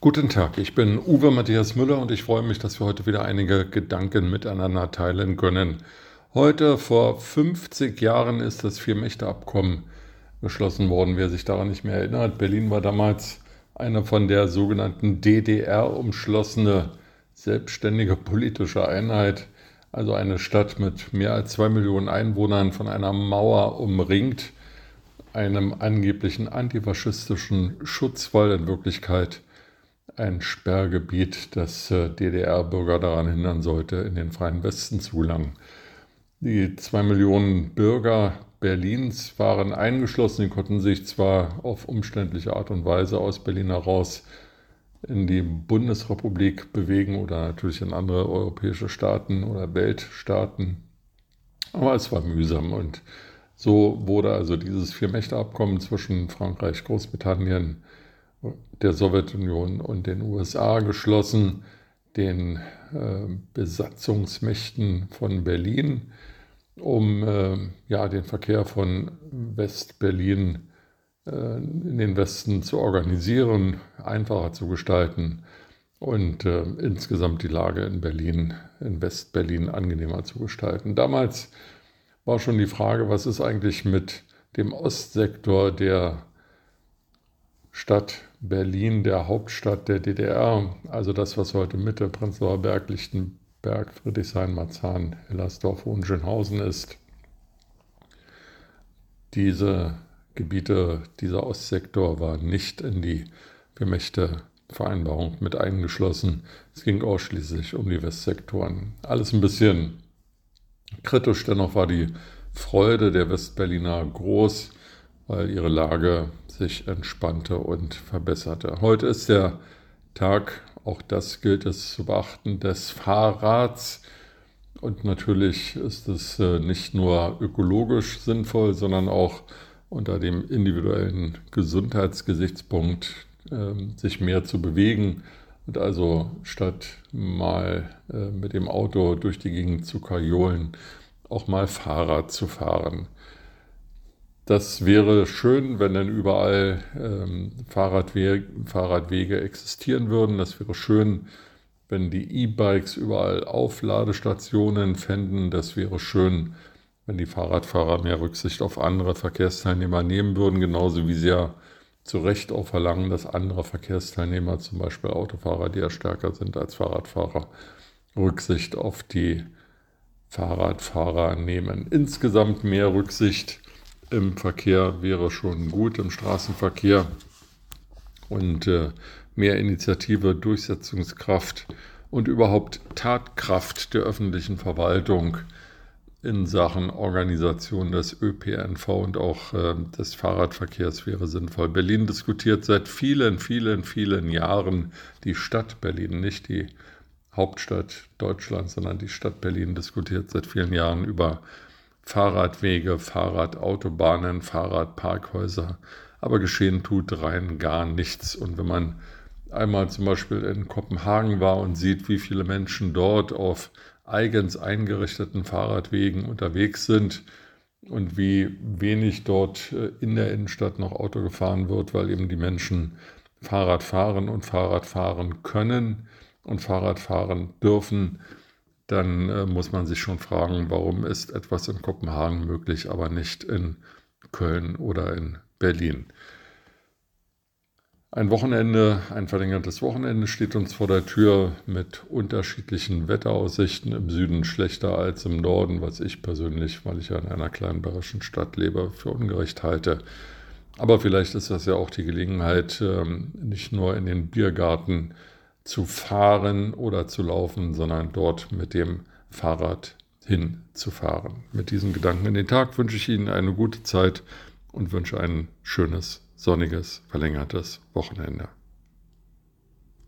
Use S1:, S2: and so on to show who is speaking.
S1: Guten Tag, ich bin Uwe Matthias Müller und ich freue mich, dass wir heute wieder einige Gedanken miteinander teilen können. Heute vor 50 Jahren ist das Vier-Mächte-Abkommen beschlossen worden. Wer sich daran nicht mehr erinnert, Berlin war damals eine von der sogenannten DDR umschlossene selbstständige politische Einheit, also eine Stadt mit mehr als zwei Millionen Einwohnern von einer Mauer umringt, einem angeblichen antifaschistischen Schutzwall in Wirklichkeit ein Sperrgebiet, das äh, DDR-Bürger daran hindern sollte, in den freien Westen zu gelangen. Die zwei Millionen Bürger Berlins waren eingeschlossen. Sie konnten sich zwar auf umständliche Art und Weise aus Berlin heraus in die Bundesrepublik bewegen oder natürlich in andere europäische Staaten oder Weltstaaten, aber es war mühsam und so wurde also dieses Vier-Mächte-Abkommen zwischen Frankreich, Großbritannien, der Sowjetunion und den USA geschlossen, den äh, Besatzungsmächten von Berlin, um äh, ja, den Verkehr von West-Berlin äh, in den Westen zu organisieren, einfacher zu gestalten und äh, insgesamt die Lage in Berlin, in West-Berlin angenehmer zu gestalten. Damals war schon die Frage, was ist eigentlich mit dem Ostsektor der Stadt Berlin, der Hauptstadt der DDR, also das, was heute Mitte, Prenzlauer Berg, Lichtenberg, Friedrichshain, Marzahn, Hellersdorf, Hohenschönhausen ist. Diese Gebiete, dieser Ostsektor war nicht in die Gemächte-Vereinbarung mit eingeschlossen. Es ging ausschließlich um die Westsektoren. Alles ein bisschen kritisch, dennoch war die Freude der Westberliner groß, weil ihre Lage sich entspannte und verbesserte. Heute ist der Tag, auch das gilt es zu beachten, des Fahrrads. Und natürlich ist es äh, nicht nur ökologisch sinnvoll, sondern auch unter dem individuellen Gesundheitsgesichtspunkt ähm, sich mehr zu bewegen und also statt mal äh, mit dem Auto durch die Gegend zu kajolen, auch mal Fahrrad zu fahren. Das wäre schön, wenn dann überall ähm, Fahrradwege, Fahrradwege existieren würden. Das wäre schön, wenn die E-Bikes überall Aufladestationen fänden. Das wäre schön, wenn die Fahrradfahrer mehr Rücksicht auf andere Verkehrsteilnehmer nehmen würden, genauso wie sie ja zu Recht auch verlangen, dass andere Verkehrsteilnehmer, zum Beispiel Autofahrer, die ja stärker sind als Fahrradfahrer, Rücksicht auf die Fahrradfahrer nehmen. Insgesamt mehr Rücksicht im Verkehr wäre schon gut, im Straßenverkehr. Und äh, mehr Initiative, Durchsetzungskraft und überhaupt Tatkraft der öffentlichen Verwaltung in Sachen Organisation des ÖPNV und auch äh, des Fahrradverkehrs wäre sinnvoll. Berlin diskutiert seit vielen, vielen, vielen Jahren die Stadt Berlin, nicht die Hauptstadt Deutschlands, sondern die Stadt Berlin diskutiert seit vielen Jahren über Fahrradwege, Fahrradautobahnen, Fahrradparkhäuser, aber geschehen tut rein gar nichts. Und wenn man einmal zum Beispiel in Kopenhagen war und sieht, wie viele Menschen dort auf eigens eingerichteten Fahrradwegen unterwegs sind und wie wenig dort äh, in der Innenstadt noch Auto gefahren wird, weil eben die Menschen Fahrrad fahren und Fahrrad fahren können und Fahrrad fahren dürfen, dann äh, muss man sich schon fragen, warum ist etwas in Kopenhagen möglich, aber nicht in Köln oder in Berlin. Ein Wochenende, ein verlängertes Wochenende steht uns vor der Tür mit unterschiedlichen Wetteraussichten. Im Süden schlechter als im Norden, was ich persönlich, weil ich ja in einer kleinen bayerischen Stadt lebe, für ungerecht halte. Aber vielleicht ist das ja auch die Gelegenheit, ähm, nicht nur in den Biergarten zu fahren oder zu laufen, sondern dort mit dem Fahrrad hinzufahren. Mit diesen Gedanken in den Tag wünsche ich Ihnen eine gute Zeit und wünsche ein schönes, sonniges, verlängertes Wochenende.